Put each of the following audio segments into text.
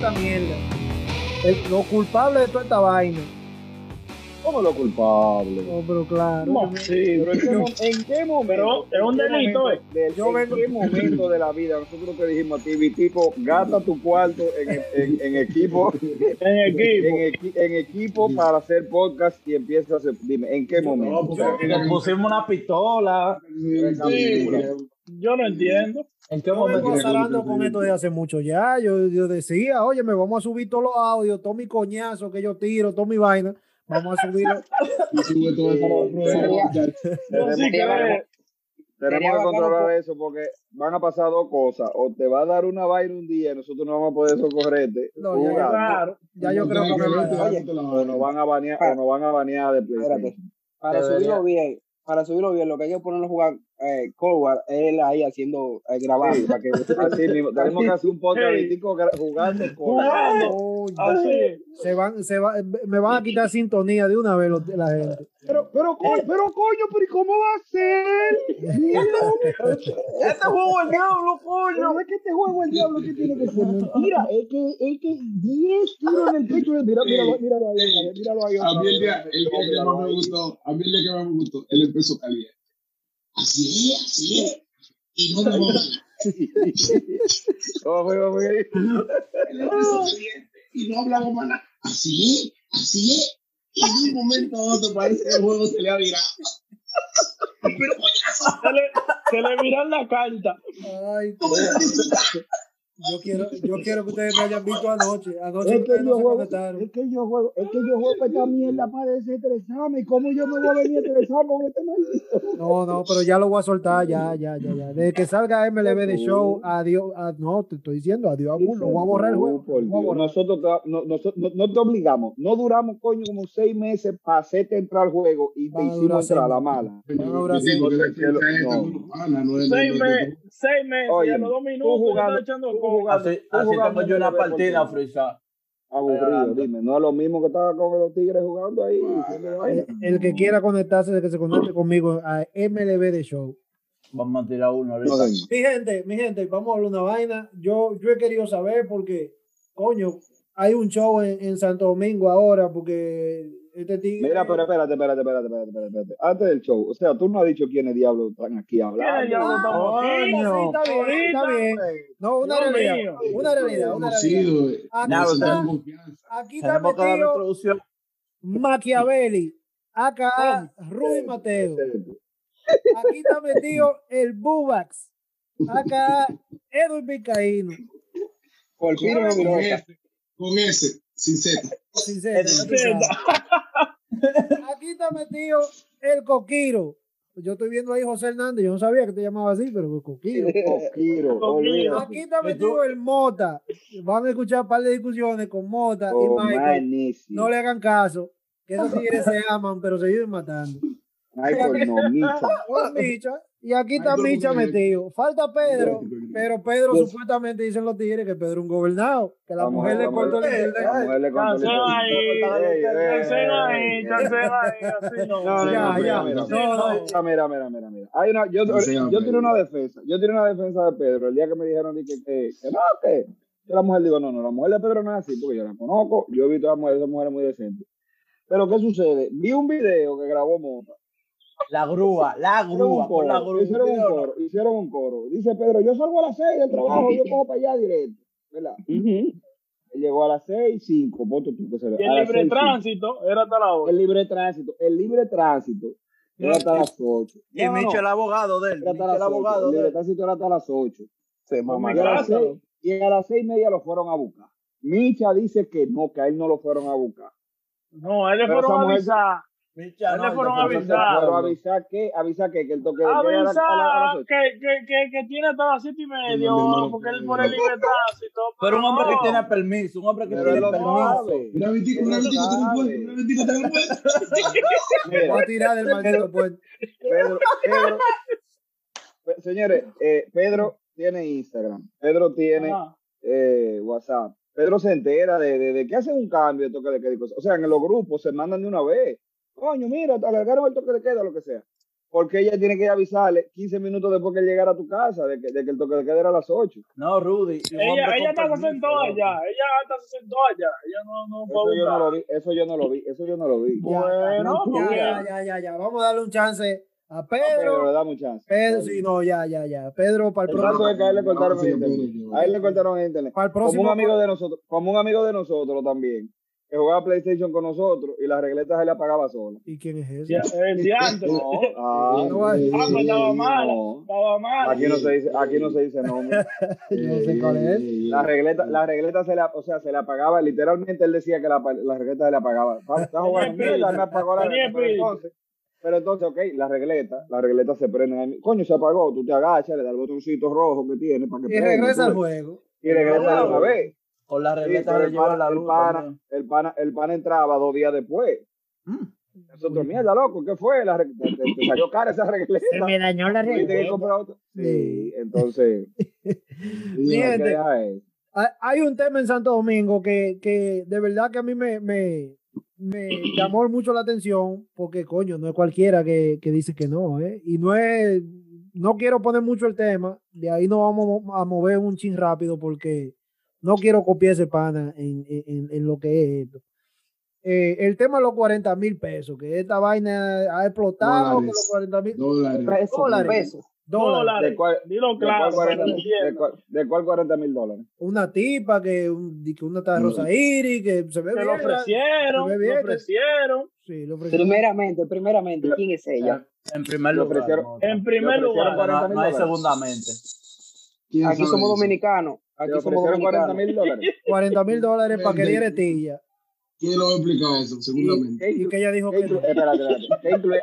esta mierda. El, lo culpable de toda esta vaina. ¿Cómo lo culpable? No, pero claro. No, sí, pero ¿en qué, mo- en qué momento? Pero es un en delito, de- Yo ¿En vengo- qué momento de la vida nosotros te dijimos a ti, Vitico, gasta tu cuarto en, en, en equipo, En equipo. en, equi- en equipo para hacer podcast y empiezas a hacer, dime, ¿en qué momento? Pusimos una pistola. Sí, yo no entiendo. ¿En qué Yo momento? azarando con esto desde hace mucho ya. Yo, yo decía, oye, me vamos a subir todos los audios, todo mi coñazo que yo tiro, toda mi vaina. Vamos a subirlo. Sube todo. Yo Tenemos, que- controlar eso porque van a pasar dos cosas. O te va a dar una vaina un día y nosotros no vamos a poder socorrerte. No, ya, Claro. ya yo creo que me va a dar. Oye, o nos van a banear, o nos van a banear de. Para subirlo bien, para subirlo bien, lo que hay que ponerlo a jugar eh, Cold War, él ahí haciendo, eh, grabando, Sí. para que Así mismo, tenemos que hacer un podcast Hey. Jugando. Así. Se van, se va, me van a quitar sintonía de una vez los- la gente. Pero, pero, coño, pero, coño, pero ¿y cómo va a ser? Este juego el diablo, coño. No es que este juego el diablo que tiene que ser mentira, es que, es que 10 tiros en el pecho. Mira, míralo, míralo ahí, otra vez, míralo ahí. A mí el día, el que más me gustó, a mí el día que más me gustó, él empezó caliente. Así es, así es. Y no me vamos Vamos, y no hablamos más nada. Así es, así es. Y de un momento a otro parece que el juego se le ha virado. Pero coñazo, Se le, se le miran la carta. Ay. Yo quiero, yo quiero que ustedes me hayan visto anoche. Anoche Es que ustedes no yo se juego, conectaron. es que yo juego, es que yo juego esta mierda para desestresarme. ¿Y cómo yo me voy a venir a estresar con este maldito? No, no, pero ya lo voy a soltar, ya, ya, ya, ya. Desde que salga MLB de show, adiós, a- no, te estoy diciendo, adiós, a lo voy a borrar el juego. No, borrar. Nosotros te- no, nosotros- no- no te obligamos. No duramos, coño, como seis meses para hacerte entrar al juego y te hicimos entrar a seis la meses. mala. Seis meses. No. no Seis, no es- meses, a los dos minutos jugando- echando. Jugando- Así, tengo yo una partida. Frisa. Aburrido, dime. No es lo mismo que estaba con los tigres jugando ahí. vaina. Eh, El que quiera conectarse, de que se conecte conmigo a MLB de show. Vamos a tirar uno Mi gente, mi gente, vamos a hablar una vaina. Yo, yo he querido saber porque, coño, hay un show en, en Santo Domingo ahora porque este tigre. Mira, pero espérate, espérate, espérate, espérate, espérate, espérate. Antes del show, o sea, tú no has dicho quiénes diablos están aquí hablando. ¿Quiénes diablos estamos Ah, aquí? sí, está bien, está bien. No, una Dios realidad, mío. una realidad, una realidad. Eh. Aquí está, aquí metido. Machiavelli, acá Rui Mateo. Aquí está metido el Bubax, acá Edwin Vizcaíno. por fin no Con ese, con ese, sin Z. Tú sabes. Aquí está metido el Coquiro. Yo estoy viendo ahí José Hernández. Yo no sabía que te llamaba así, pero Coquiro. Coquiro. Aquí está metido el Mota. Van a escuchar un par de discusiones con Mota y Oh, Michael. No le hagan caso. Que esos tigres se aman, pero se viven matando. Michael, no, Micha. Oh, Micha. Y aquí está Micha metido. Falta Pedro, pero Pedro supuestamente dicen los tigres que Pedro es un gobernado, que la, mujer le cortó el internet. La mujer le cortó el Cancela ahí, cancela ahí, cancela ahí, así no. No, no, Ya, ya. mira, No, mira, mira, mira, mira. Hay una, yo, yo tiré una defensa, yo tiré una defensa de Pedro el día que me dijeron di que, que, que no, que, la mujer, digo, no, no, la mujer de Pedro no es así, porque yo la conozco, yo he visto a las mujeres, esas mujeres muy decentes. Pero ¿qué sucede? Vi un video que grabó Mota, La grúa, la grúa, por la grúa. hicieron un coro, hicieron un coro. Dice Pedro, yo salgo a las seis del trabajo, yo cojo para allá directo, ¿verdad? Él llegó a las seis, cinco, ponte tú que se Y el libre tránsito era hasta la hora. El libre tránsito, el libre tránsito era hasta las ocho. Y No, Micho, el abogado de él. Era Micho, hasta el las ocho. abogado El de libre él. tránsito era hasta las ocho. Se mamá. Y a, las seis, y a las seis y media lo fueron a buscar. Micha dice que no, que a él no lo fueron a buscar. No, a él le fueron a mujer- avisar. Micha, Él le no, fueron a avisar. Pero avisar que, avisar que, que el toque de Avisar que, que, que, que tiene hasta las siete y medio, No, no, porque él no, por no. el libre tránsito. Pero un hombre que no. tiene permiso, un hombre que Pero tiene permiso. Vitico, está en el sabe. puente. Mira, Vitico, está en el puente. Mira, Voy a tirar del maldito puente. Pedro, Pedro, Pe- señores, eh, Pedro tiene Instagram, Pedro tiene eh, WhatsApp. Pedro se entera de, de, de que hacen un cambio de toque de queda y cosas. O sea, en los grupos se mandan de una vez. Coño, mira, te alargaron el toque de queda, lo que sea. porque ella tiene que avisarle 15 minutos después que él llegara a tu casa, de que, de que el toque de queda era a las 8. No, Rudy. Ella, ella hasta se sentó allá. Ella hasta se sentó allá. Ella no, no Eso yo no lo vi, eso yo no lo vi, eso yo no lo vi. Bueno, ya, ya, ya, ya, ya. Vamos a darle un chance a Pero Pedro. le damos chance. Pedro, sí, no, ya, ya, ya. Pedro, para el El caso próximo. es que a él le cortaron No, sí, internet. Pedro, A él le cortaron internet. Para el Como un amigo de nosotros, como un amigo de nosotros también, que jugaba PlayStation con nosotros y la regleta se le apagaba sola. ¿Y quién es ese? Ya, El diante. No, ah, No va- Ah, pues estaba mala. no. Estaba mala. Aquí no se dice, aquí no se dice nombre. Yo no sé cuál es. La regleta, la regleta se le, o sea, se le apagaba, literalmente él decía que la, la regleta se le apagaba. Está, está jugando mierda, me apagó la regleta. Pero entonces, pero entonces, ok, la regleta, la regleta se prende. ahí. Coño, se apagó, tú te agachas, le das el botoncito rojo que tiene para que Y prenda, regresa al juego. Y regresa de una vez. Con la Sí, regleta pero le el lleva pana, la el, luz. pana, también. el, pana, el pana entraba dos días después. Mm. Nosotros, mierda, loco, ¿qué fue? La, te, te- te salió cara esa regleta. Se me dañó la regleta. otra. Sí, Sí. entonces, hay un tema en Santo Domingo que, que de verdad que a mí me, me, me llamó mucho la atención porque, coño, no es cualquiera que, que dice que no, ¿eh? Y no es, no quiero poner mucho el tema, de ahí nos vamos a mover un chin rápido porque no quiero copiar ese pana en, en, en lo que es esto. Eh, el tema de los 40 mil pesos, que esta vaina ha explotado con los 40 mil Dólares. Pesos, Dólares. pesos. dólares. ¿De cuál, Dilo claro. cuál para que 40 lo de cuál- de cuál 40 mil dólares? Una tipa que, un, que una está de No. Rosa Iris, que se ve Que bien. lo ofrecieron. se ve bien, Lo que- ofrecieron. Sí, lo ofrecieron. Primeramente, primeramente, ¿quién es ella? En primer lugar. no, En primer lugar. 40 no, no hay dólares. segundamente. ¿Quién Aquí somos eso? dominicanos. Aquí somos ofrecieron 40 dominicanos. mil dólares. 40 mil dólares para que diera tilla. ¿Quién lo va a explicar eso, seguramente? ¿Qué Y que ella dijo ¿Qué que inclu- no. espérate, espérate. ¿Qué incluía?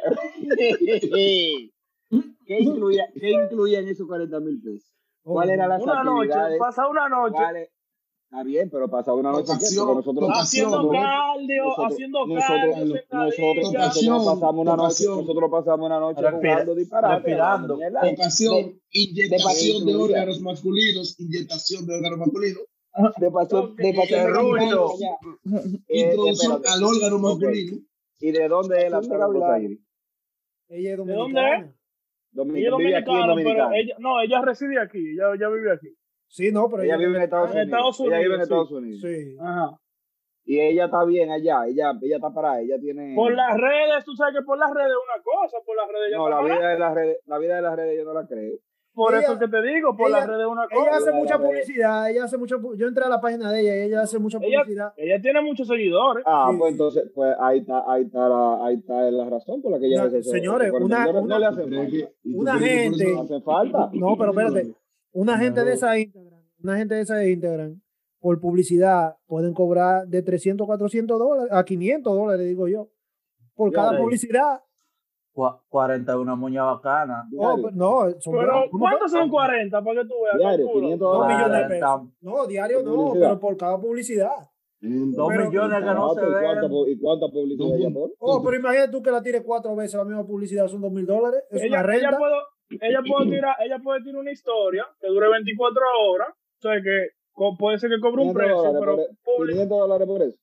¿Qué incluía, ¿Qué incluía en esos 40 mil pesos? ¿Cuál era las Una noche. Pasa una noche. ¿Cuáles? Está bien, pero pasa una noche. Porque nosotros, Haciendo ¿no? cardio, nosotros, haciendo cardio, nosotros, pasamos una noche, nosotros pasamos una noche jugando disparates. respirando. Ocasión, inyectación de de- órganos masculinos, inyectación de órganos masculinos, De pasión, de pasión introducción espérate. al órgano masculino. ¿Y de dónde es la de. Iris? Ella es dónde dominicana. Dominica- Ella es dominicana, pero ella, no, ella reside aquí, ella, ella vive aquí. Sí, no, pero Ella vive en Estados En Unidos. Ella vive en Estados sí. Unidos. Sí. Ajá. Y ella está bien allá. Ella, ella está parada. Ella tiene. Por las redes, tú sabes que por las redes es una cosa, por las redes No, la parada. vida de las redes, la vida de las redes yo no la creo. Por Ella- eso es que te digo, por ella- las redes es una Ella cosa. hace la mucha publicidad, ella hace mucha yo entré a la página de ella y ella hace mucha Ella- publicidad. Ella tiene muchos seguidores. Ah, Sí. pues entonces, pues ahí está, ahí está la, ahí está la razón por la que ella No, hace eso. señores, Esos una- 40 dólares una- no le ¿Tú hacen crees falta. que- y tú Una gente- eso- No hace falta. No, pero espérate, una gente de esa Instagram, una gente de esa de Instagram, por publicidad pueden cobrar de 300 a 400 dólares, a 500 dólares, digo yo, por cada rey. publicidad. Cua- 41 muña bacana. Oh, pero no, son Pero. ¿cuántos son 40 para que tú veas? Diario, Calculo. 500 Dos dólares. millones de pesos. 40. No, diario no, Publicidad. pero por cada publicidad. Dos Pero- millones que no se pues, ¿y cuánta, ven. pu- ¿Y cuánta publicidad ella pone? Oh, pero imagínate tú que la tires cuatro veces la misma publicidad, son dos mil dólares. Es Ella, una ella, renta. puede, ella, puede tirar, ella puede tirar una historia que dure 24 horas. O sea que puede ser que cobre un 500 precio, dólares pero por, e- publi- 500 dólares por eso.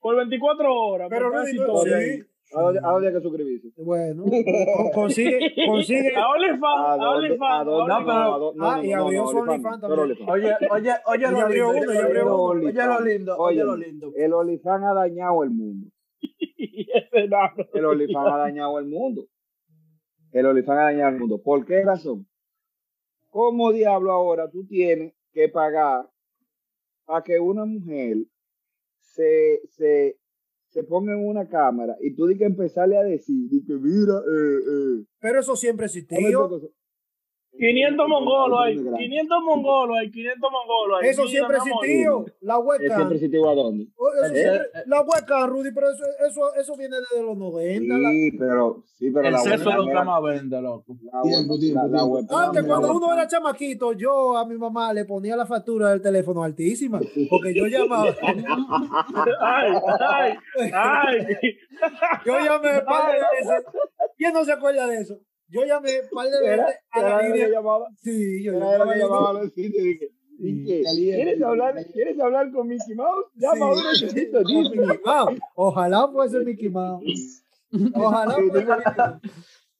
por 24 horas. Pero por no historia sí. ¿A dónde, a dónde hay que suscribirse? Bueno, con- consigue, consigue. A OnlyFans, ¿A a dónde? OnlyFans, ¿A dónde? a No, pero-. Ah, y abrió su OnlyFans, también. Oye, oye, oye lo abrió lindo. Oye lo lindo, oye lo lindo. El OnlyFans ha dañado el mundo. El OnlyFans ha dañado el mundo. El OnlyFans ha dañado el mundo. ¿Por qué razón? ¿Cómo diablo ahora tú tienes que pagar para que una mujer se, se, se ponga en una cámara y tú di que empezarle a decir, di que mira, eh, eh, Pero eso siempre existió. Cosa"? 500 mongolos hay, Grande. 500 mongolos hay, 500 mongolos hay. Eso siempre existió. La Eh, webcam. Siempre existió a dónde. Oh, eso el- la webcam, Rudy, pero eso, eso, eso viene desde los 90. la- Sí, pero, sí, pero El la sexo es webcam lo que más vende, loco. la Tiempo, web- tiempo, la- la tiempo. webcam Antes, era- cuando uno era chamaquito, yo a mi mamá le ponía la factura del teléfono altísima, porque yo llamaba, Ay, ay, ay. yo llamé par de veces. ¿Quién no se acuerda de eso? Yo llamé un par de veces a la línea. llamaba- Sí, yo llamaba. a los sitios y dije. ¿quieres hablar, ¿quieres hablar con Mickey Mouse? Llama a Sí. 1-800 Mickey Mouse. Ojalá fuese Mickey Mouse. Ojalá fuese Mickey Mouse.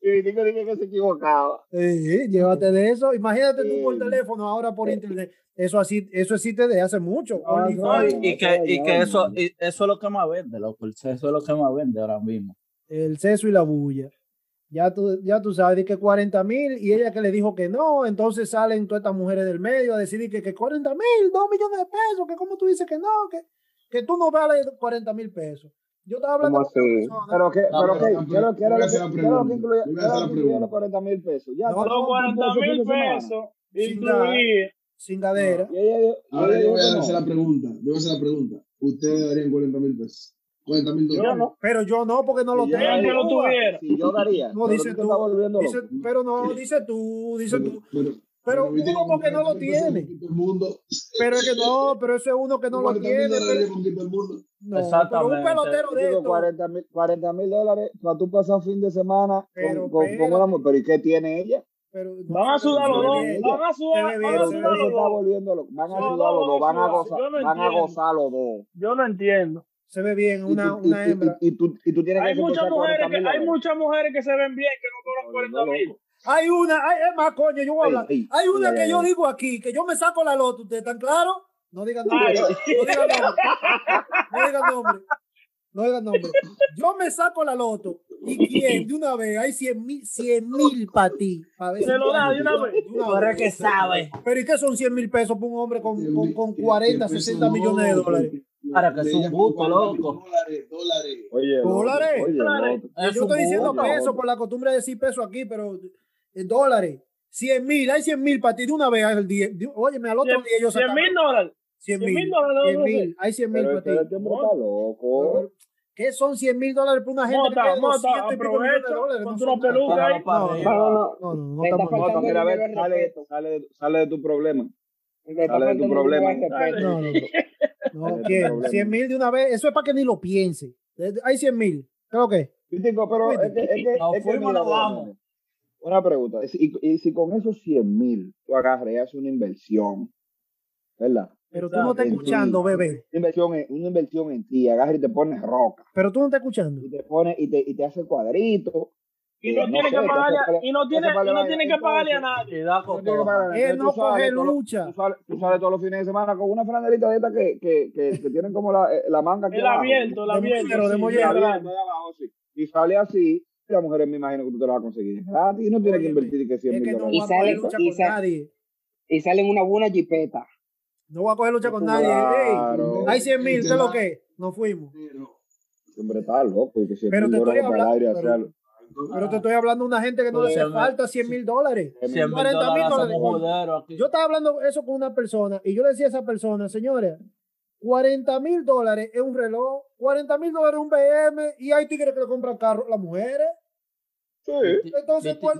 Y Vitico dije que se equivocaba. Sí, llévate de eso. Imagínate tú por teléfono, ahora por internet. Eso así, eso existe desde hace mucho. Ah, no, Y que, y que eso, y eso es lo que más vende, loco. El sexo es lo que más vende ahora mismo. el sexo y la bulla. Ya tú, ya tú sabes, que 40 mil y ella que le dijo que no, entonces salen todas estas mujeres del medio a decir que, que 40 mil, 2 millones de pesos, que como tú dices que no, que, que tú no vales 40 mil pesos. Yo estaba hablando. Pero que, No, pero que, pero- ¿qué es lo- qué era yo voy a lo hacer que- los pregunta. 40 mil pesos? Ya, No, todo Los un 40 peso fin mil pesos Sin y Ahora yo voy a hacer no. la pregunta. Yo voy a hacer la pregunta. ¿Ustedes darían 40 mil pesos? 40 mil Yo dólares. no. Pero yo no, porque no lo tengo. Que lo daría- tuviera. Si yo daría. No, pero dice tú. Dice- pero no, dice tú, dice tú. Pero, Pero viste uno porque no lo 40 mil pesos tiene. mundo. Pero es que no, pero eso es uno que no lo 40 mil tiene. Pero, no, pero un Exactamente. pelotero de esto. 40 mil 40 mil dólares para tú pasar fin de semana Pero con, con, con espérate. una mujer. Pero ¿y qué tiene ella? Pero Van a sudar los dos. Van a sudar, van a Pero sudar los está dos. Van a sudar los dos. Van a gozar los dos. Yo no entiendo. Se ve bien, una, y- una y- hembra. Y, y tú, y tú tienes que Hay muchas mujeres 40 que hay muchas mujeres que se ven bien que no cobran Volviendo 40 mil. Hay una, hay, es más, coño, yo voy a hablar. ey, Hay una ey, que ey, yo ey. digo aquí, que yo me saco la loto, ¿ustedes están claros? No digan Ay. nombre. No digan nombre. No digan nombre. No digan nombre. Yo me saco la loto. ¿Y quién? De una vez, hay 100 mil, 100 mil para ti. pa' ver Se lo da de una vez. que sabe. Pero ¿y qué son 100 mil pesos para un hombre con, con, con cien- 40, cien 60 pesos millones de dólares? Para que es un gusto, con 40 mil loco. Dólares, dólares. Oye, loco, ¿Dólares? oye, Dólares. loco. Es Yo estoy diciendo pesos por la costumbre de decir pesos aquí, pero en dólares. 100 mil, hay 100 mil para ti de una vez al día. Óyeme, al otro día yo 100 mil dólares. 100 100 mil. mil dólares, 100 no sé. mil, hay 100 mil para este, este ti. hombre está loco. ¿Qué son 100 mil dólares para una gente Mota, que tiene mota, 200 y pico millones de aprovecha, dólares? No peluca ahí. No. No, no, no. No, no, está mira, ver, sale, sale, sale de tu problema. Sale de tu problema. No, no, no. No, problema. 100 mil de una vez, eso es para que ni lo piense. Hay 100 mil, creo que. Pero es que, es que, Nos es que fuimos, mira, nos mira, vamos. mira. Una pregunta. Y, y si con esos 100 mil tú agarras y haces una inversión, ¿verdad? Pero tú no estás escuchando, bebé. Una inversión en, una inversión en ti, agarras y te pones roca. Pero tú no estás escuchando. Y te pones y te, y te hace cuadrito. Y eh, no tiene que pagarle, y no tiene, hace y no pagar- tiene que pagarle a nadie. Él Entonces, no coge lucha. Tú sales, todos los fines de semana con una franelita de esta que, que, que, que tienen como la, eh, la manga aquí El abajo. abierto, el De abierto. de mollero. Y sale así, y la mujer me imagino que tú te la vas a conseguir gratis y no tienes que invertir y que 100 Es mil dólares. Y sale- lucha y con sale- nadie. Y salen una buena jipeta. No voy a coger lucha con nadie. Hay 100 mil, ¿qué es lo que? es? Nos fuimos. Hombre, está loco. Y que 100 Pero te estoy dólares para el hablando- aire, pero- te estoy hablando de una gente que no le hace falta 100 mil dólares. 100 mil 40 mil dólares. Yo estaba hablando eso con una persona y yo le decía a esa persona, señores, 40 mil dólares es un reloj, 40 mil dólares es un BM y hay tigres que le compran carros las mujeres. Sí. Entonces, Viti- pues,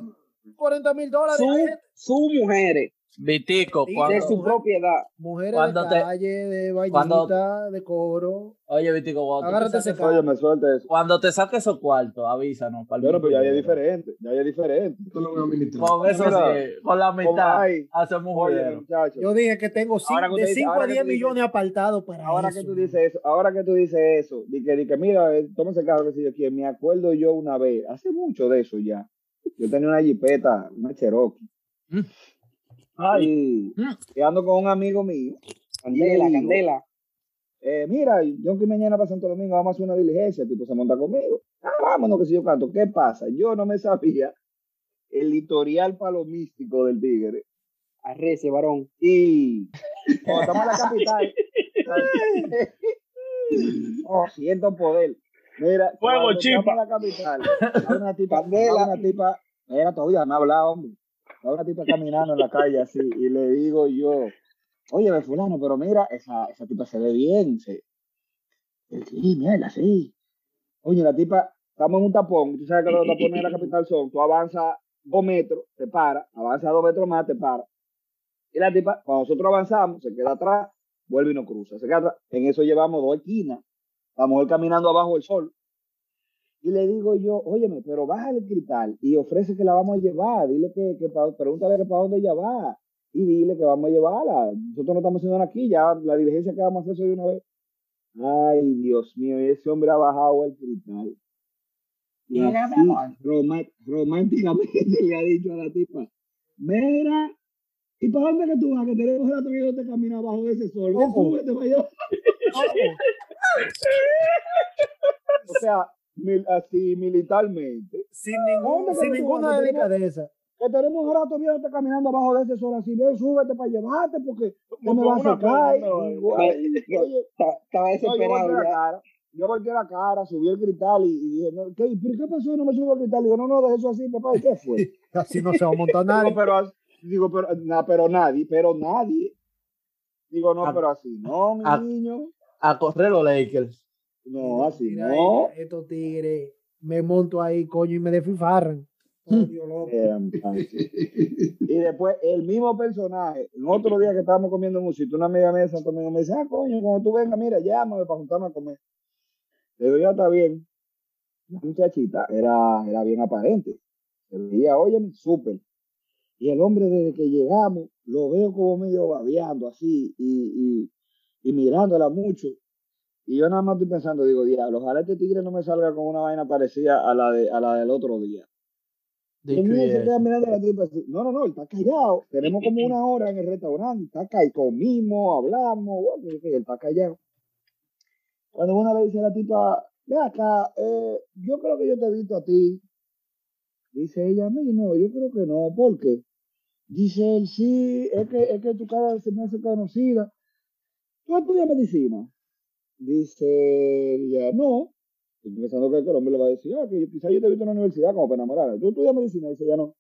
40 mil dólares. hay Su, gente- su mujeres, Vitico, Sí, de cuando, su propiedad. Mujeres Cuando de te- calle, de cuando- vainita, de coro. oye, Vitico, cuando, tú te Agárrate saques, Oye, me suelta eso. cuando te saques esos cuartos, avísanos. para Bueno, pero ya es video. diferente. Ya es diferente. esto lo voy a administrar. Con eso Mira, sí, con la mitad hacemos muchachos. Yo dije que tengo cin- Ahora que de usted dice- 5 ahora a que 10 tú dices- millones apartados para Ahora eso. que tú dices eso, ahora que tú dices eso, di que, di que mira, eh, tómese el carro que si yo quiero, me acuerdo yo una vez, hace mucho de eso ya. Yo tenía una jipeta, una Cherokee. Ay, Y, Mm. y ando con un amigo mío. Candela, digo, candela. eh, mira, yo que mañana para Santo Domingo vamos a hacer una diligencia, tipo se monta conmigo. Ah, vámonos, que si yo canto. ¿Qué pasa? Yo no me sabía el historial palomístico del tigre. Arrece, varón. Y cuando estamos en la capital, oh, siento poder. Mira, Fuego, cuando chipa. estamos en la capital, hay una tipa, hay una tipa, era todavía me ha hablado, hombre. Una tipa caminando en la calle así, y le digo yo, oye, fulano, pero mira, esa, esa tipa se ve bien. Él, Sí, mierda, sí. Oye, la tipa, estamos en un tapón, tú sabes que los tapones de la capital son, tú avanzas dos metros, te para, avanzas dos metros más, te para. Y la tipa, cuando nosotros avanzamos, se queda atrás, vuelve y nos cruza. Se queda atrás. En eso llevamos dos esquinas. La mujer caminando abajo del sol. Y le digo yo, óyeme, pero bájale el cristal y ofrece que la vamos a llevar. Dile que, que pa- pregúntale que para dónde ella va. Y dile que vamos a llevarla. Nosotros no estamos haciendo nada aquí, ya la diligencia que vamos a hacer de una vez. Ay, Dios mío, ese hombre ha bajado el cristal. Y Mira, mi así, amor. roma- románticamente le ha dicho a la tipa, mira, ¿y para dónde que tú vas? Que tenemos rato viéndote caminar bajo de ese sol. Súbete allá. O sea, mil- así militarmente. Sin, ningún, ¿Dónde sin ninguna vas? Que tenemos- delicadeza. Que tenemos rato viéndote caminando bajo de ese sol así. Ven, súbete para llevarte porque no me vas a sacar. Y, Estaba yo desesperado volteé la ya. cara. Yo volteé la cara, subí el cristal y, y dije, no, ¿qué, ¿pero qué pasó? No me subo el cristal. Digo, no, no, deje eso así, papá. ¿Y qué fue? Así no se va a montar nadie. Digo, pero, digo, pero, na- pero nadie, pero nadie. Digo, no, pero así, no, mi niño. A correr los Lakers. No, así no. Estos tigres, me monto ahí, coño, y me desfifarran. Oh, y después el mismo personaje, en otro día que estábamos comiendo música, una amiga mía de Santo Domingo me dice, ah, coño, cuando tú vengas, mira, llámame para juntarme a comer. Le digo, ya está bien. La muchachita era, era bien aparente. Se veía, oye, súper. Y el hombre, desde que llegamos, lo veo como medio babeando así y, y, y mirándola mucho. Y yo nada más estoy pensando, digo, diablo, ojalá este tigre no me salga con una vaina parecida a la, de, a la del otro día. No, no, no, él está callado. Tenemos como una hora en el restaurante. Está callado. Comimos, hablamos. Bueno, él está callado. Cuando una le dice a la tipa, ve acá, eh, yo creo que yo te he visto a ti. Dice ella, a mí no, yo creo que no. ¿Por qué? Dice él, sí, es que, es que tu cara se me hace conocida. ¿Tú estudias medicina? Dice ella, no. Estoy pensando que el hombre le va a decir, ah, que quizás yo te he visto en la universidad como para enamorar. ¿Tú estudias medicina? Dice, ya no.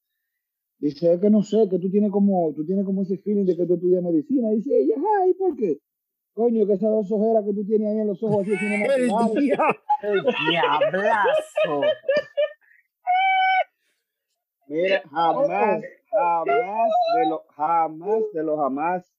Dice, es que no sé, que tú tienes como, tú tienes como ese feeling de que tú estudias medicina. Dice ella, ay, ¿por qué? Coño, que esas dos ojeras que tú tienes ahí en los ojos así, no me El diablazo. Mira, jamás, jamás de lo, jamás de lo jamás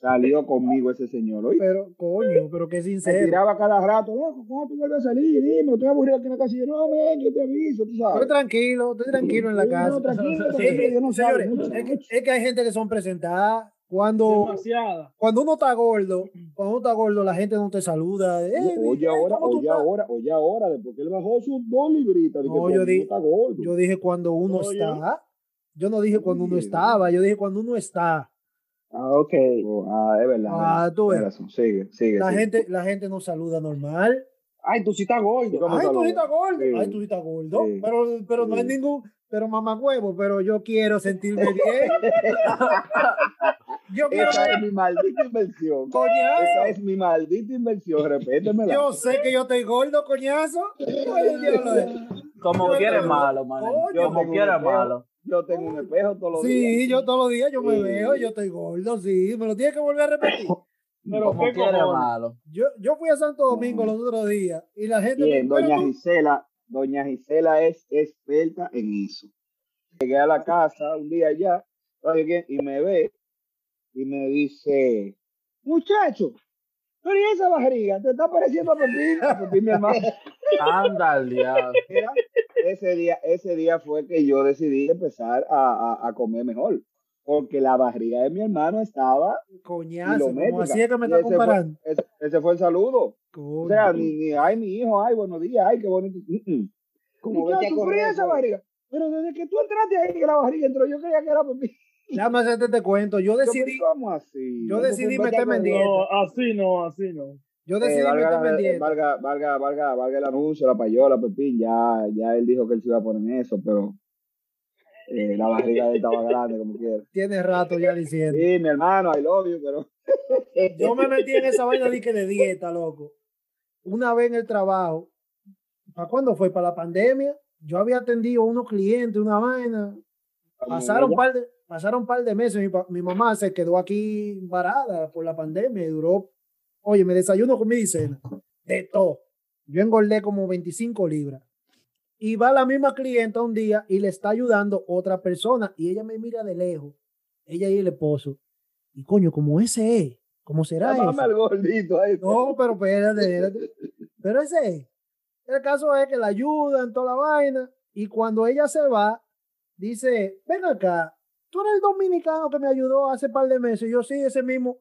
salió conmigo ese señor. ¿oíste? Pero, coño, pero qué Se sincero. tiraba cada rato, loco, ¿cómo tú vuelves a salir? Dime, estoy aburrido aquí en la casa. Y yo, no, men, yo te aviso, tú sabes. Estoy tranquilo, estoy tranquilo en la Sí, casa. No, tranquilo, Sí, tranquilo, yo no salgo Señores, mucho. es que, es que hay gente que son presentadas. Cuando, Demasiada. cuando uno está gordo, cuando uno está gordo, la gente no te saluda. Eh, Oye, eh, ahora, ¿cómo tú oye, ahora, oye, ahora, después que él bajó sus dos libritas, No, yo el mundo di- está gordo. Yo dije cuando uno Oye. está. Yo no dije cuando uno Oye. estaba, yo dije cuando uno está. Ah, ok. Oh, ah, es verdad. Ah, tú ves. Sigue, sigue. La sigue. gente, la gente no saluda normal. Ay, tú sí estás gordo. ¿Cómo Ay, tú sí estás gordo. Sí. Ay, tú sí estás gordo. Sí. Pero, pero no hay ningún, pero mamá huevo, pero yo quiero sentirme bien. yo quiero Esa es mi maldita invención. coñazo. Esa es mi maldita invención, repétemela. Yo sé que yo estoy gordo, coñazo. Como quiere malo, man. Coño. Como quiere malo. Yo tengo un espejo todos los días. Sí, yo todos los días yo me Sí. veo, yo estoy gordo, sí. Me lo tienes que volver a repetir. Pero Como qué quiere malo. Yo, yo fui a Santo Domingo los otros días y la gente Bien, me doña Gisela, doña Gisela es experta en eso. Llegué a la casa un día ya, ¿sabe qué? y me ve y me dice, muchacho, pero ¿y esa barriga? ¿Te está pareciendo a Pepín? A Pepín, mi hermano. Diablo. Mira, ese día, ese día fue que yo decidí empezar a, a- a comer mejor. Porque la barriga de mi hermano estaba coñazo, como así es que me está ese fue- comparando. ese, ese fue el saludo. O sea, ni, ni, ay, mi hijo, ay, buenos días, ay, qué bonito. Mm, mm. ¿pero y esa barriga? Pero desde que tú entraste ahí, que la barriga entró, yo creía que era por mí. Déjame hacerte te cuento. Yo decidí, ¿Cómo así? yo decidí un meterme en dieta. No, así no, así no. yo Eh, decidí valga, meterme en la- dieta. valga, valga, valga, valga el anuncio, la payola, Pepín, ya, ya él dijo que él se iba a poner en eso, pero eh, la barriga de él estaba grande, como quiera. Tiene rato ya diciendo. Sí, mi hermano, I love you, pero... Yo me metí en esa vaina de que de dieta, loco. Una vez en el trabajo, ¿para cuándo fue? ¿Para la pandemia? Yo había atendido a unos clientes, una vaina. Pasaron par de, pasaron par de meses. Mi, mi mamá se quedó aquí varada por la pandemia y duró. Oye, me desayuno con mi cena. De todo. Yo engordé como 25 libras. Y va la misma clienta un día y le está ayudando otra persona y ella me mira de lejos. Ella y el esposo. Y coño, como ese es, ¿cómo será ese? al gordito ahí. No, pero espérate, espérate. Pero ese es. El caso es que la ayudan, toda la vaina. Y cuando ella se va, dice, ven acá, tú eres el dominicano que me ayudó hace par de meses. Y yo sí, ese mismo.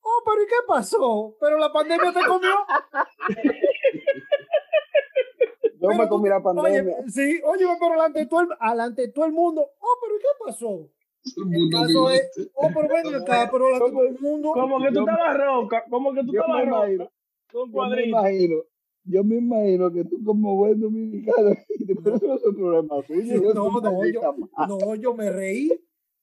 Oh, pero ¿y qué pasó? Pero la pandemia te comió. Yo Pero me comí la Oye, pandemia. sí, oye, pero delante de todo el, alante de todo el mundo. Oh, pero ¿y qué pasó? Todo el El mundo caso es, oh, pero ven acá, pero de todo el mundo. Como que tú estabas roca, como que tú estabas roca. Con Yo me imagino, yo me imagino que tú como buen dominicano, pero eso no es un problema tuyo. Sí, eso es no, no, yo, no, yo me reí,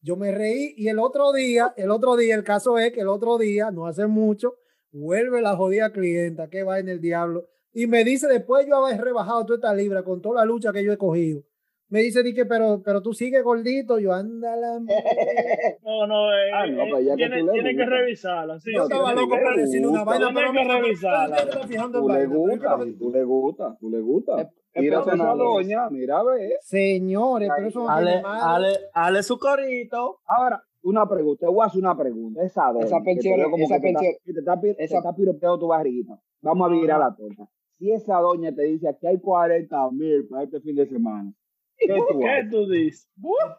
yo me reí y el otro día, el otro día, el caso es que el otro día, no hace mucho, vuelve la jodida clienta que va en el diablo y me dice después yo haber rebajado toda esta libra con toda la lucha que yo he cogido. Me dice, di que, pero, pero tú sigues gordito, yo anda la mierda". No, no, eh, Ah, no, eh, pues ya que tiene, tú le tiene que revisarla. Sí, Yo No, estaba que loco le por decirle una vaina, pero que mira, pero revisarla. Tú le que gusta, que- tú le gusta, tú le gusta. Mira a doña, mira, ve. Señores, pero eso no Ale, ale, ale su corito. Ahora, una pregunta, te voy a hacer una pregunta. Esa doña. Esa que como esa que te está- pensión- que te está, te piropeando tu barriguita. Vamos a virar la torta. Si esa doña te dice aquí hay 40 mil para este fin de semana, ¿qué tú ¿Qué tú dices?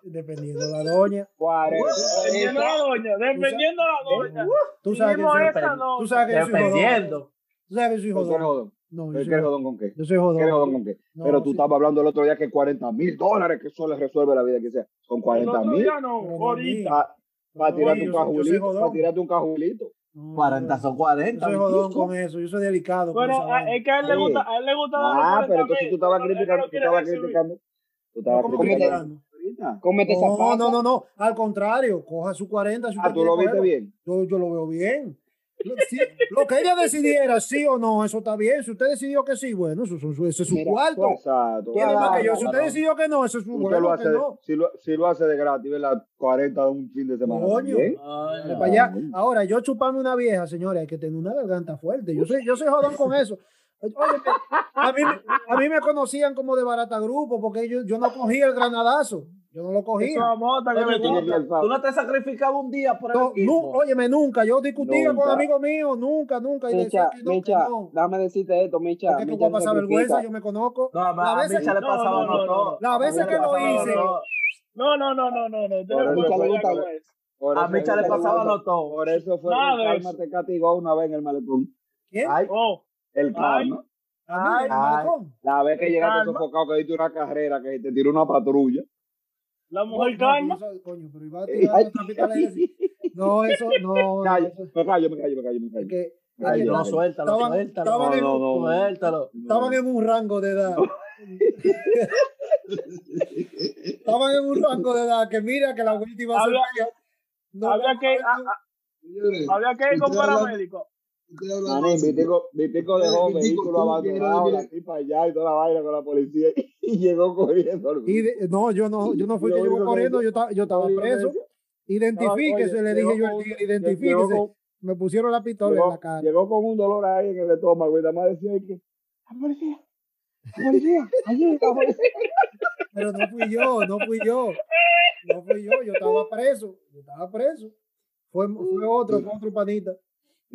Dependiendo de la doña. 40. Dependiendo de la doña, dependiendo de la doña. Tú sabes que esa soy, doña. tú sabes que soy jodón. Dependiendo. Tú sabes que. No, yo ¿Pero soy ¿Quieres jodón. con qué? Yo soy jodón. ¿Quieres jodón con qué? No, Pero tú sí. estabas hablando el otro día que 40 mil dólares, que eso le resuelve la vida que sea. El 40 otro mil no, ahorita. para tirarte yo un yo cajulito. Para tirarte un cajulito. No, 40 son Yo 40. soy jodón con eso. Yo soy delicado. con a- vaina. es que a él le gusta, a él le gusta Ah, 40 pero entonces tú estabas criticando, tú estabas criticando. Tú No, estabas ¿cómo Cómete- criticando. Cómete No, no, no, no. Al contrario, coja su 40. Si Ah, tú lo viste bien. Yo, yo lo veo bien. Lo, si- lo que ella decidiera, sí o no, eso está bien. Si usted decidió que sí, bueno, eso, es su Mira, cuarto. Exacto. Tiene más que yo. Si usted decidió que no, eso es su Usted que no. si, lo, si lo hace de gratis, ¿verdad? 40 de un fin de semana. Coño. también. Ay, Dale no. para allá. Ahora, yo chuparme una vieja, señores, hay que tener una garganta fuerte. Yo soy, yo soy jodón con eso. Oye, a, mí, me- a mí me conocían como de barata grupo porque yo, yo no cogía el granadazo. Yo no lo cogía. es mota que Oye, le tú, no- tú te sacrificabas un día por el No, equipo. óyeme, nunca. Yo discutía con Nunca. amigos míos, nunca, nunca. Y decía Micha, que no, que Micha, no. déjame decirte esto, Micha. Porque que Micha voy a pasar se vergüenza, yo me conozco. No, a, Las a veces, Micha le no, pasaba no, no. Las A veces Micha que le lo hice. No, no, no, no, no, no. Por con A Micha le pasaba todo. Por eso fue que eso. te castigó una vez en el malecón. ¿Quién? Ay, Oh, El karma. A mí, en el ay. La vez que llegaste Calma. sofocado, que diste una carrera, que te tiró una patrulla. la mujer No, calma. pero eso- Coño, pero iba a Ay, tirar otra pita de ese. No, eso, no. Callo, eso- me callo, me callo, me callo, me callo. que- Ay, no, no, suéltalo, estaban- suéltalo. estaban No, un- no, no. Suéltalo. Estaban en un rango de edad. Estaban en un rango de edad que mira que la abuelita iba a ser Había- había que- ah, ah, Había que ir con paramédico. Manín. Vitico, Vitico dejó vehículo abandonado, la eres- tipa allá y toda la vaina con la policía y llegó corriendo. y de- no, yo no, yo no fui que llegó corriendo, yo estaba, yo estaba preso. Identifíquese, oye, le dije yo al tigre, identifíquese. con- Me pusieron la pistola en la cara. llegó con un dolor ahí en el estómago y nada más decía que la policía, la policía, allí la policía. Pero no fui yo, no fui yo. No fui yo, yo estaba preso. Yo estaba preso. Fue, fue otro, fue otro panita.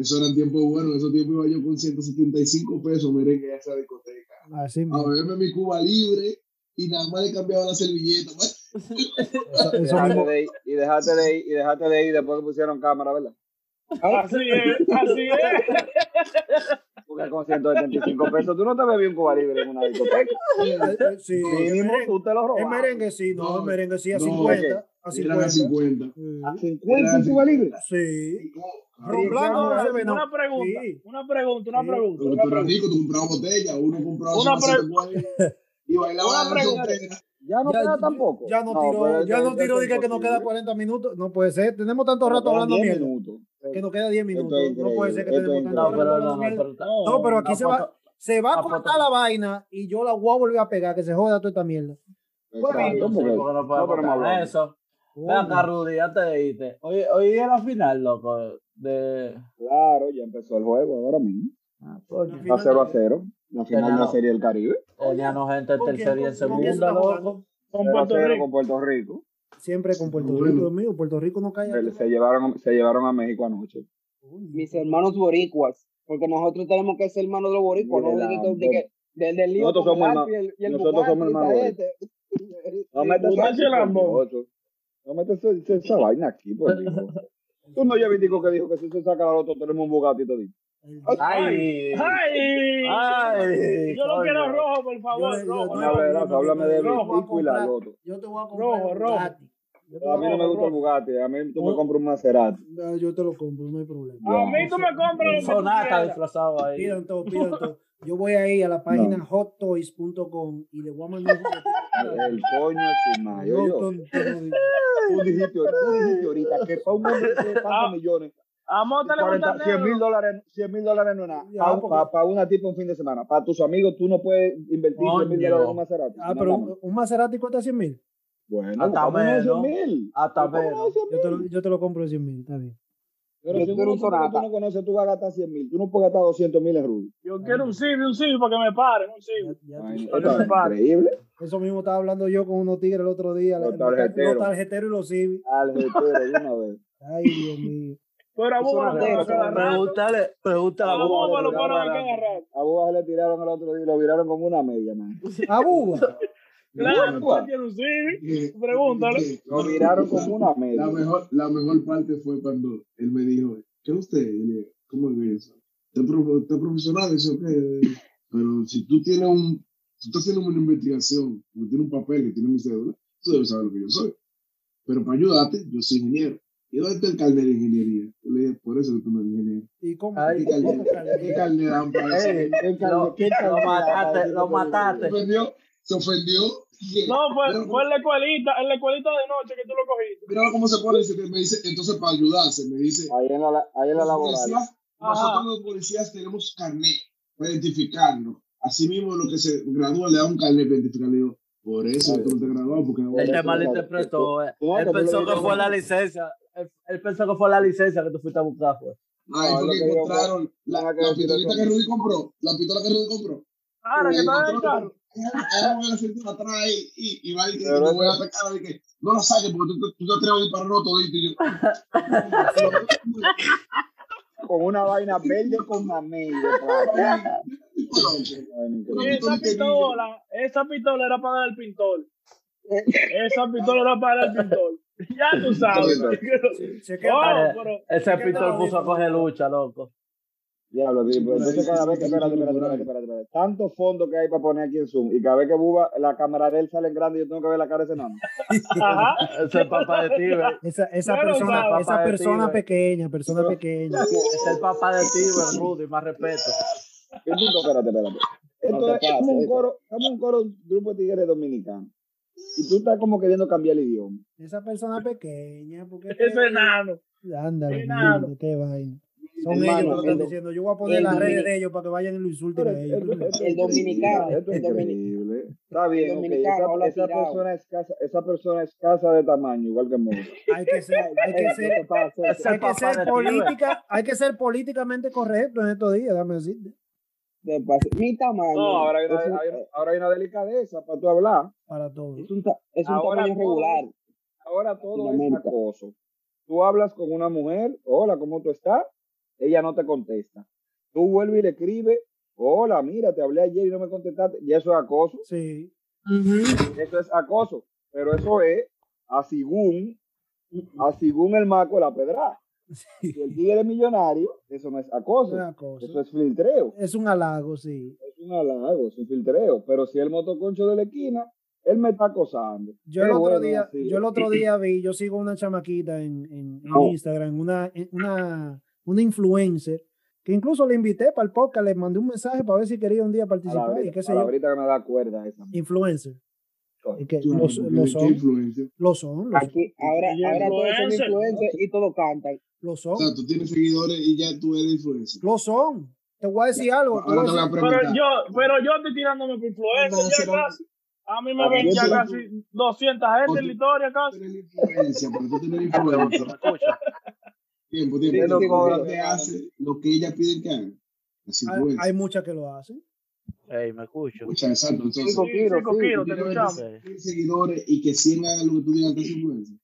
Eso eran tiempos buenos. En esos tiempos iba yo con 175 pesos merengue a esa discoteca. Así A beberme mi Cuba libre y nada más le cambiaba la servilleta. pues. Eso, eso Dejaste mismo. de ir, y dejaste de ir, y dejaste de ir después que pusieron cámara, ¿verdad? Así es, así es. Porque con 175 pesos tú no te bebías un Cuba libre en una discoteca. Sí, Mínimo tú te lo robas. merengue sí, no, No, el merengue sí a no, 50. A Eran a 50. 50. A Sí. 50 un Cuba libre. Sí. Ron blanco no no. Una pregunta, Sí. una pregunta, una Sí. pregunta. Pero tú eras pregunta. rico, tú comprabas botella, uno compraba Una guay y bailaba Una pregunta. Ya no Ya, queda ya- tampoco. Ya no No, tiró, pero ya eso- no tiró, es que nos queda imposible. 40 minutos. No puede ser. Tenemos tanto rato hablando 10 mierda. minutos. Que nos queda 10 Esto minutos. es No puede ser que tenemos tanto No, rato pero hablando no, no, mierda. pero No, pero aquí se va, se va a cortar la vaina y yo la voy a volver a pegar, que se joda toda esta mierda. Exacto, Bueno, Sí, porque- no no podemos hablar. eso. Ven acá, Rudy, antes de irte. Hoy, hoy es la final, loco, de... Claro, ya empezó el juego ahora mismo. Ah. Está 0 a 0. La final de la Serie del Caribe. Teníamos gente en tercera y en ¿Con- con quién se segunda, loco. Con 0 a Puerto 0 Rico. con Puerto Rico. Siempre con Puerto. Rico, Dios mío. Puerto Rico no cae. Se, se llevaron, se llevaron a México anoche. Mis hermanos boricuas. Porque nosotros tenemos que ser hermanos de los boricuas. No Nosotros somos el nosotros somos hermanos. No metas No metas esa, esa vaina aquí, por Dios. Tú no ya viste que dijo que si se saca la loto tenemos un Bugatti todito. El- Ay. ¡Ay! Ay. Yo lo quiero rojo, por favor, Yo- yo- rojo. yo- de Rafa, háblame de Rojo, Pico y la. Loto. Yo te voy a comprar Rojo, un rojo. Bugatti. A mí no me rojo, gusta el rojo. Bugatti, a mí tú me compras un Maserati. No, yo te lo compro, no hay problema. A mí tú me compras tú Sonata disfrazado ahí. Pidan todo, pidan todo. Yo voy a ir a la página hottoys.com y le voy a mandar un El coño No, tonto, no, Tú dijiste, tú dijiste ahorita que para un hombre de tantos Ah. millones, A le gusta 40, 100 mil dólares, 100 mil dólares no es nada. Ya, Para porque- una tipa un fin de semana. Para tus amigos tú no puedes invertir 100 mil dólares en un Maserati. Ah, No, pero no. un, un Maserati cuesta 100 mil. Bueno, Hasta de 100 menos. mil. Hasta menos. 100 Yo te, lo, mil. yo te lo compro de 100 mil, está bien. Pero Yo si quiero uno un tú, Sonata. tú no conoces, tú vas a gastar 100 mil. Tú no puedes gastar 200 mil en Rudy. Yo quiero un Civi, un Civi para que me paren, un Civi. increíble. Eso mismo estaba hablando yo con unos tigres el otro día. Los tarjeteros. Los tarjeteros y los civis. Al jetero de una vez. Ay, Dios mío. Pero a es a cada. Pregúntale, pregúntale A se le tiraron el otro día y lo viraron como una media, man. A Buba. Claro. Que- Pregúntale. Lo viraron como una media. La mejor, la mejor parte fue cuando él me dijo, ¿qué es usted? ¿cómo es eso? ¿Usted es prof- usted es profesional? Eso qué? Pero si tú tienes un, si tú estás haciendo una investigación, porque tiene un papel que tiene mi cédula, tú debes saber lo que yo soy. Pero para ayudarte, yo soy ingeniero. ¿Y dónde está el carnet de ingeniería? Yo le dije, por eso que tú eres ingeniero. ¿Y cómo? Ay, ¿Qué ¿Cómo, carnet, ¿Qué Carlos? carnet dan para eso? Ey, ¿Qué lo, mataste, lo mataste. Se ofendió. No, fue, "Mira fue en la escuelita, en la escuelita de noche que tú lo cogiste. Mira cómo se pone, dice que me dice, entonces para ayudarse, me dice, Ahí en la, ahí en la los laboral. policías, Ajá. nosotros los policías tenemos carnet para identificarnos. Así mismo lo que se gradúa le da un carnet para identificarlo. Digo, por eso tú no te graduaste, porque Él te malinterpretó. eh. Él pensó que fue la licencia. Él, pensó que fue la licencia que tú fuiste a buscar, pues. Ay, No, porque encontraron la, la pistolita que Rudy compró, la pistola que Rudy compró. Ahora que Eh, está en el carro. Me la cintura atrás y, y, y va y que me voy a sacar y que no la saques porque tú, te atreves a disparar todito y yo. Con una vaina verde con mamey. Esa pistola, esa pistola era para dar al pintor. Esa pistola era para dar al pintor. Ya tú sabes. Oh, pero Ese ¿Qué pintor puso a coger lucha, loco. Diablo, tipo, entonces cada vez que, espérate, espérate, espérate, espérate, espérate. Tanto fondo que hay para poner aquí en Zoom y cada vez que Buba, la cámara de él sale en grande y yo tengo que ver la cara de ese nano. Ajá. Ese es el papá de Tiber. Esa, esa Claro, persona, papá esa persona pequeña, persona pequeña. Es el papá de Tiber, Rudy, más respeto. Espérate, espérate. Te es, es como un coro, es como un coro, un grupo de tigres dominicanos. Y tú estás como queriendo cambiar el idioma. Esa persona pequeña, porque Ese enano. Ándale, enano. qué vaina. Son Hermano, ellos que lo están el- diciendo. Yo voy a poner las redes de ellos para que vayan y lo insulten a ellos. El dominicano, el. Está bien, Esa, persona es escasa, esa persona es escasa de tamaño, igual que Moza. Hay que ser, hay que Eh, ser, política, hay que ser políticamente correcto en estos días, déjame decirte. Mi tamaño. No, ahora hay, una, es un, hay una- ahora hay una delicadeza para tú hablar. para todos. es un, es un Ahora tamaño todo- regular. Ahora todo es acoso. Tú hablas con una mujer, hola, ¿cómo tú estás? Ella no te contesta. Tú vuelves y le escribes, hola, mira, te hablé ayer y no me contestaste. Y eso es acoso. Sí, Eso es acoso. Pero eso es a según, a según el maco de la pedra. Si el tigre es millonario, eso no es acoso. una cosa. Eso es filtreo. Es un halago, sí. Es un halago, es un filtreo. Pero si el motoconcho de la esquina, él me está acosando. Yo el otro bueno, día, yo el otro día vi, yo sigo una chamaquita en, en, en. Instagram, una, en- una, una influencer, que incluso le invité para el podcast, le mandé un mensaje para ver si quería un día participar y qué sé yo. Ahorita que me da cuerda esa. Influencer. Y que porque lo son, lo son, lo son, Aquí, ahora, ahora todos son influencer. influencers y todos cantan. lo O son, sea, tú tienes seguidores y ya tú eres influencer. lo son. Te voy a decir algo. te voy a Ahora te voy a decir- Pero yo, pero yo estoy tirándome por influencia No, ya será- casi. A mí me ven ya casi 200 gente en la historia casi. eres influencia, pero tú tienes ¿Me influencia. Tiempo, Sí, tiempo. sí, hace lo que ellas piden que hay, muchas que lo hacen. Ey, me escucho. Escucha, exacto. Entonces, Cinco Sí, kilos, cinco te tienes escuchamos. 20 seguidores y que 100 hagan lo que tú digas que es influencia.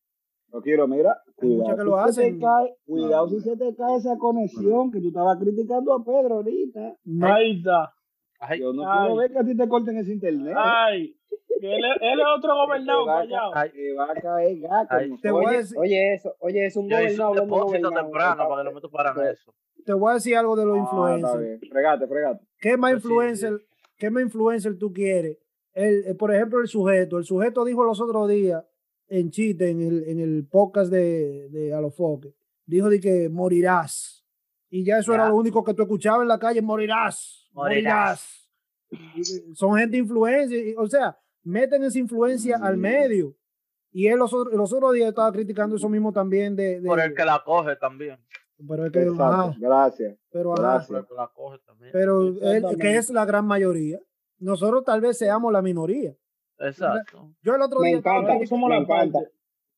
No quiero, mira, muchas cuidado. que lo si se te hacen. cae- cuidado No, si se te cae esa conexión que tú estabas criticando a Pedro ahorita. Ahí está. Ay, Yo no Ay. quiero ver que a ti te corten ese internet. Ay, que él, es- él es otro gobernado Te va a callado. ay, Que va a caer gato. Te voy a Oye, decir, oye, eso, oye, es un yo gobernado un depósito temprano para que no me toparan eso. te voy a decir algo de los Ah, influencers. Fregate, fregate. ¿Qué más Pues sí, influencer, qué más influencer tú quieres? El, el- por ejemplo, el sujeto. El sujeto dijo los otros días en chiste, en el, en el podcast de, de Alofoque, dijo de que morirás. Y ya eso era Ya. lo único que tú escuchabas en la calle, morirás, morirás. Son gente influencia, o sea, meten esa influencia al Mm. medio. Y él los, otros- los otros días estaba criticando eso mismo también de... de- Por el que la coge también. pero es que, Exacto. ajá, Gracias. pero ajá. Gracias. La coge también. pero él, que es la gran mayoría. Nosotros tal vez seamos la minoría. Exacto. Yo el otro Me día encanta, me encanta.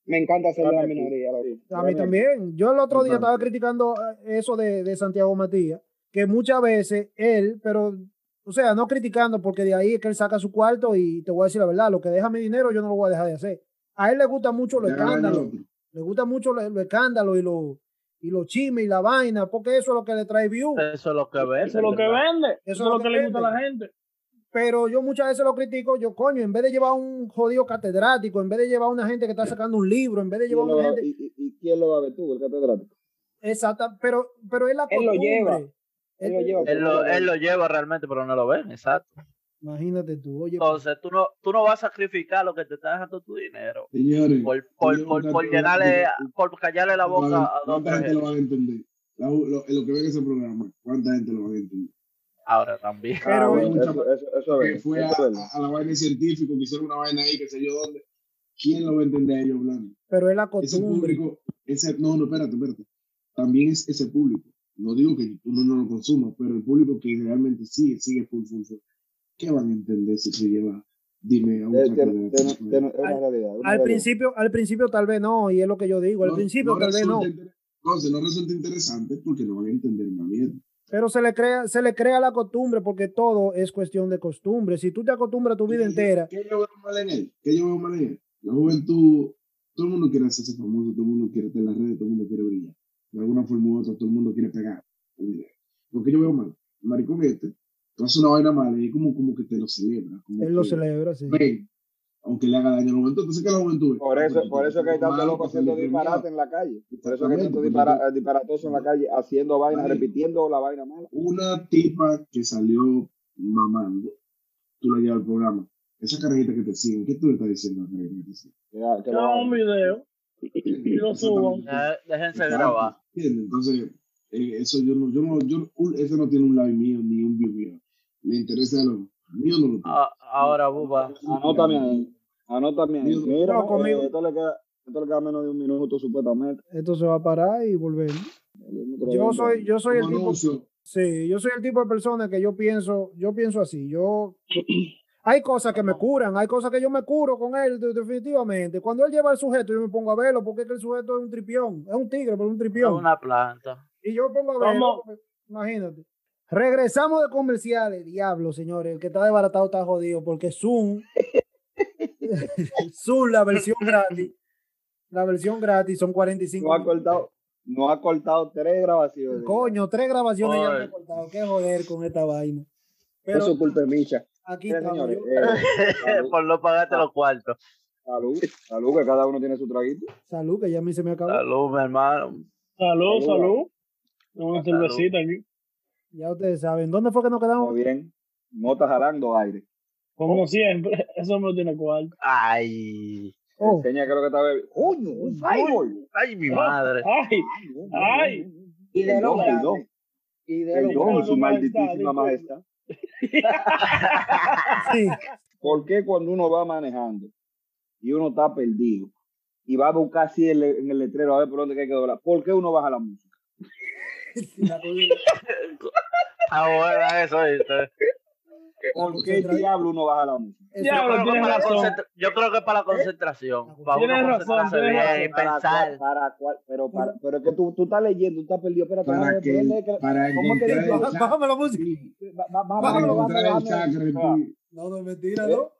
Me encanta ser la minoría. a mí también. Yo el otro día estaba criticando eh, eso de, de Santiago Matías, que muchas veces él, pero, o sea, no criticando porque de ahí es que él saca su cuarto y te voy a decir la verdad, lo que deja mi dinero yo no lo voy a dejar de hacer. A él le gusta mucho los escándalos, le gusta mucho los los escándalos y los y los chismes y la vaina, porque eso es lo que le trae view. Eso es lo que ve. Eso es lo que vende. Eso, es lo que, le gusta a vende. la gente. pero yo muchas veces lo critico, yo coño, en vez de llevar un jodido catedrático, en vez de llevar una gente que está sacando un libro, en vez de ¿Quién llevar lo una va- gente, y, y- y quién lo va a ver tú, el catedrático? exacta, pero, pero es la Él lo lleva. Él lo lleva. Él lo, él lo lleva realmente, pero no lo ven, exacto. Imagínate tú, oye, Entonces tú no, tú no vas a sacrificar lo que te está dejando tu dinero Señores, por, por, por, por llenarle, por callarle la boca a dos ¿Cuánta gente lo van a entender? La- lo, lo que ven ese programa, ¿cuánta gente lo van a entender? Ahora también. Pero- Ah, bueno, mucha- eso, eso, eso es Que fue a, a- a la vaina científica, que hicieron una vaina ahí, que sé yo dónde. ¿Quién lo va a entender a ellos hablando? pero es la Ese público, ese, no, no, espérate, espérate. También es ese público. No digo que uno no lo consuma, pero el público que realmente sigue, sigue full, full, full. ¿Qué van a entender si se lleva, dime, a Es realidad. una Al realidad. principio, al principio tal vez no, y es lo que yo digo, al No- principio no tal vez no, Entonces, no resulta interesante porque no van a entender una mierda. pero se le crea, se le crea la costumbre porque todo es cuestión de costumbre. Si tú te acostumbras tu vida ¿Qué- entera, ¿Qué yo veo mal en él? ¿Qué yo veo mal en él? La juventud, todo el mundo quiere hacerse famoso, todo el mundo quiere estar en las redes, todo el mundo quiere brillar. De alguna forma u otra, todo el mundo quiere pegar. un video. Lo que yo veo mal, el maricón este, tú haces una vaina mala y es como, como que te lo celebra. Como él lo que, celebra, sí. ven, aunque le haga daño a la juventud. Entonces, ¿qué es la juventud? Por eso, Porque por eso que hay tanto mal, loco haciendo disparate en la calle. Por eso que hay Exactamente, tanto porque dispara, disparatoso en la calle, haciendo vainas, repitiendo la vaina mala. Una tipa que salió mamando, tú la llevas al programa. Esa carajita que te siguen, ¿qué tú le estás diciendo a la carajita que te sigue? Que, que Que hagan un video lo. Eh, déjense grabar. Entonces, eh, eso yo no, yo no, yo, ese no tiene un live mío ni un view mío. Le interesa lo mío, no lo tiene. Ah, ahora, Buba. Anótame ahí. Anótame ahí. Mira, No, conmigo. eh, esto, le queda, esto le queda menos de un minuto supuestamente. Esto se va a parar y volver. Yo soy, yo soy el tipo, sí, yo soy el tipo de persona que yo pienso, yo pienso así. Yo hay cosas que me curan, hay cosas que yo me curo con él, de- definitivamente. Cuando él lleva al sujeto, yo me pongo a verlo, porque es que el sujeto es un tripión, es un tigre, pero un Es tripión. una planta. Y yo me pongo a verlo, imagínate. Regresamos de comerciales, diablo, señores. El que está desbaratado está jodido, porque Zoom, Zoom, la versión gratis, la versión gratis son 45 No ha cortado, no ha cortado tres grabaciones. Coño, tres grabaciones ya me Ay. he cortado. Qué joder con esta vaina. Pero Eso es culpa de Micha. Aquí señores, yo- eh, Por no pagarte los cuartos. salud, salud, que cada uno tiene su traguito. Salud, que ya a mí se me acabó. Salud, mi hermano. Salud, Salud. salud. Una cervecita aquí. Ya ustedes saben. ¿Dónde fue que nos Muy quedamos? bien. Mota jalando aire. Como siempre, eso me tiene cuarto. Ay. Oh, Enseña que lo que está bebiendo. ¡Coño! ¡Un fireball! Ay, mi madre. Ay, ay. Y de lo grande. Y de lo grande. su malditísima majestad. sí. ¿Por qué cuando uno va manejando y uno está perdido y va a buscar así en el, en el letrero a ver por dónde hay que doblar? ¿Por qué uno baja la música? Ah, bueno, eso, ¿viste? ¿Por qué diablo uno baja la música? Yo creo, para concentra- yo creo que para la concentración. Para Tienes uno razón, tienes bien y Para pensar. para cuál- pero, para, pero es que tú, tú estás leyendo, tú estás perdido. Espérate, para que, para ¿cómo que encontrar dice? el Baja- cha- Bájame la música. Bájame, bájame. ti. No, no, mentira, ¿Eh? ¿no?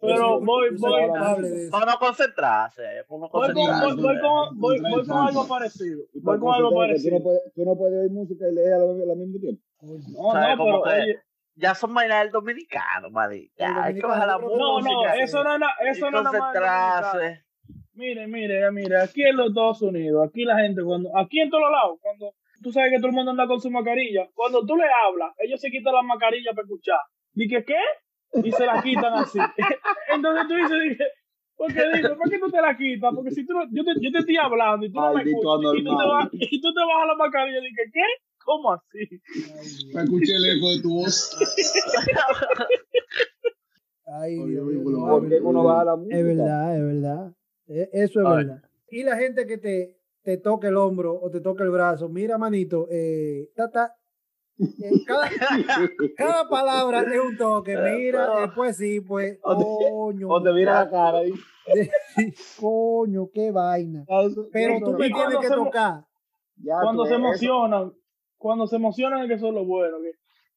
Pero Yo soy- voy, voy. Para no concentrarse. Voy con, concentrarse. voy, voy con, voy, voy con algo parecido. Voy con algo parecido. no puedes, tú no puedes oír música y leer al, mismo tiempo. No, no, pero Ya son del dominicano, marica. El Hay que bajar la que no, música. no, eso no y eso no es nada más concentrarse. Mire, mire, mire, aquí en los Estados Unidos, aquí la gente cuando, aquí en todos lados, cuando tú sabes que todo el mundo anda con su mascarilla. Cuando tú le hablas, ellos se quitan la mascarilla para escuchar. Dije, ¿qué? Y se la quitan así. Entonces tú dices, dije, ¿por qué dices? ¿Por qué tú te la quitas? Porque si tú no, yo, te, yo te estoy hablando y tú no me escuchas, y tú, te vas, y tú te bajas la mascarilla, dije, ¿qué? ¿Cómo así? Escuché el eco de tu voz. Ay, Dios oye, mío, por lo no, menos. ¿Por qué uno baja la música? Es verdad, es verdad. E- Eso es A ver. verdad. Y la gente que te, te toca el hombro o te toca el brazo, mira, manito, eh, ta, ta, eh, cada, cada palabra es un toque. Mira, después sí, pues, O te- coño, O te mira la cara y coño, qué vaina. Pero tú me tienes que tocar. Ya, cuando se emocionan, cuando se emocionan es que eso es lo bueno.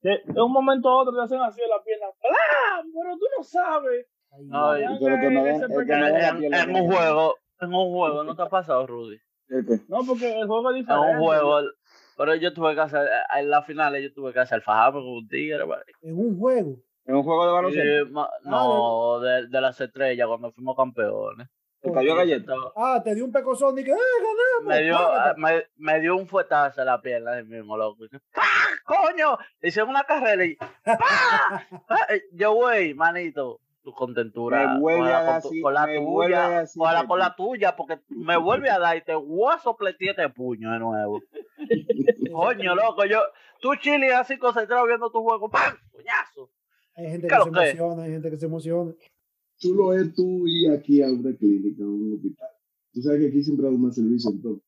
Que, de un momento a otro te hacen así en la pierna. ¡Ah! Pero tú no sabes. Ay, pero que ese es que En, en un juego, en un juego, ¿no te ha pasado, Rudy? ¿El qué? No, porque el juego es En diferente. un juego, pero yo tuve que hacer, en la final yo tuve que hacer fajarme con un tigre. En un juego. En un juego de baloncesto. Ma- no, de, de las estrellas cuando fuimos campeones. Te cayó galleta. Ah, te dio un pecozón y que, ¡ah, ganamos! Me dio, págate. me, me dio un fuetazo en la pierna del mismo loco. ¡Pah! ¡Coño! Hicieron una carrera y ¡pah! Eh, Yo, güey, manito, tu contentura. Me vuelve con a la, dar con, así- con la me a tuya, así, con la, con la tuya, porque me vuelve a dar y te voy a sopletear este puño de nuevo. Coño, loco, yo, tú chile así concentrado viendo tu juego, ¡pam! ¡Puñazo! Hay gente ¿Qué que se emociona, hay gente que se emociona. Chulo es tú ir aquí a una clínica, a un hospital. Tú sabes que aquí siempre hay más servicio en todo.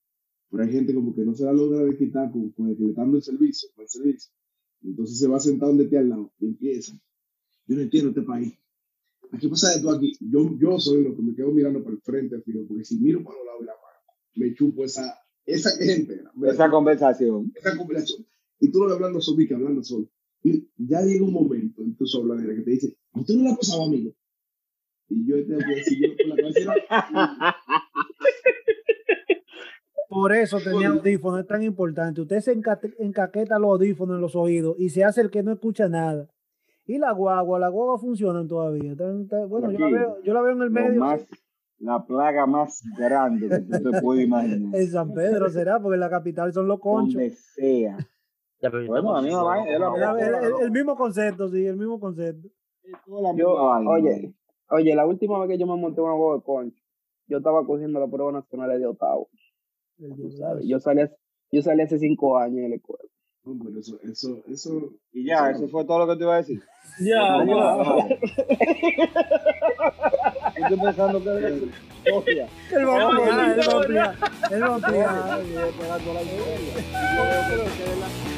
Pero hay gente como que no se la logra de quitar con, con el que le dando el servicio, con el servicio. Entonces se va a sentar donde esté al lado y empieza. Yo no entiendo este país. Aquí pasa esto aquí. Yo, yo soy lo que me quedo mirando para el frente, fijo, porque si miro para los lados y la mano, me chupo esa, esa gente, me- Esa conversación. esa combinación. Y tú lo ves hablando solo que hablando solo. Y ya llega un momento en tu habladera que te dice, ¿a usted no le ha pasado, amigo? Y yo tengo que decir, yo con la cabeza, Por eso tenía audífonos, es tan importante. Usted se encate- encaqueta los audífonos en los oídos y se hace el que no escucha nada. Y la guagua, la guagua funcionan todavía. Bueno, yo la, veo, yo la veo en el medio. más, la plaga más grande que tú te puedes imaginar. En San Pedro será, porque en la capital son los conchos. Donde sea. Bueno, a mí me susto, va-. El, el- mismo concepto, sí, el mismo concepto. Yo, oye, oye, la última vez que yo me monté una huevo de concho, yo estaba cogiendo la prueba nacional de octavo. Yo salí, hace- yo salí hace cinco años en la escuela. no, pero eso, eso, eso. Y ya, eso fue todo lo que te iba a decir. Ya, ya. Estoy pensando que es. Él va a No, ampliar, él va a no, ampliar. Él va a ampliar. Yo que es la-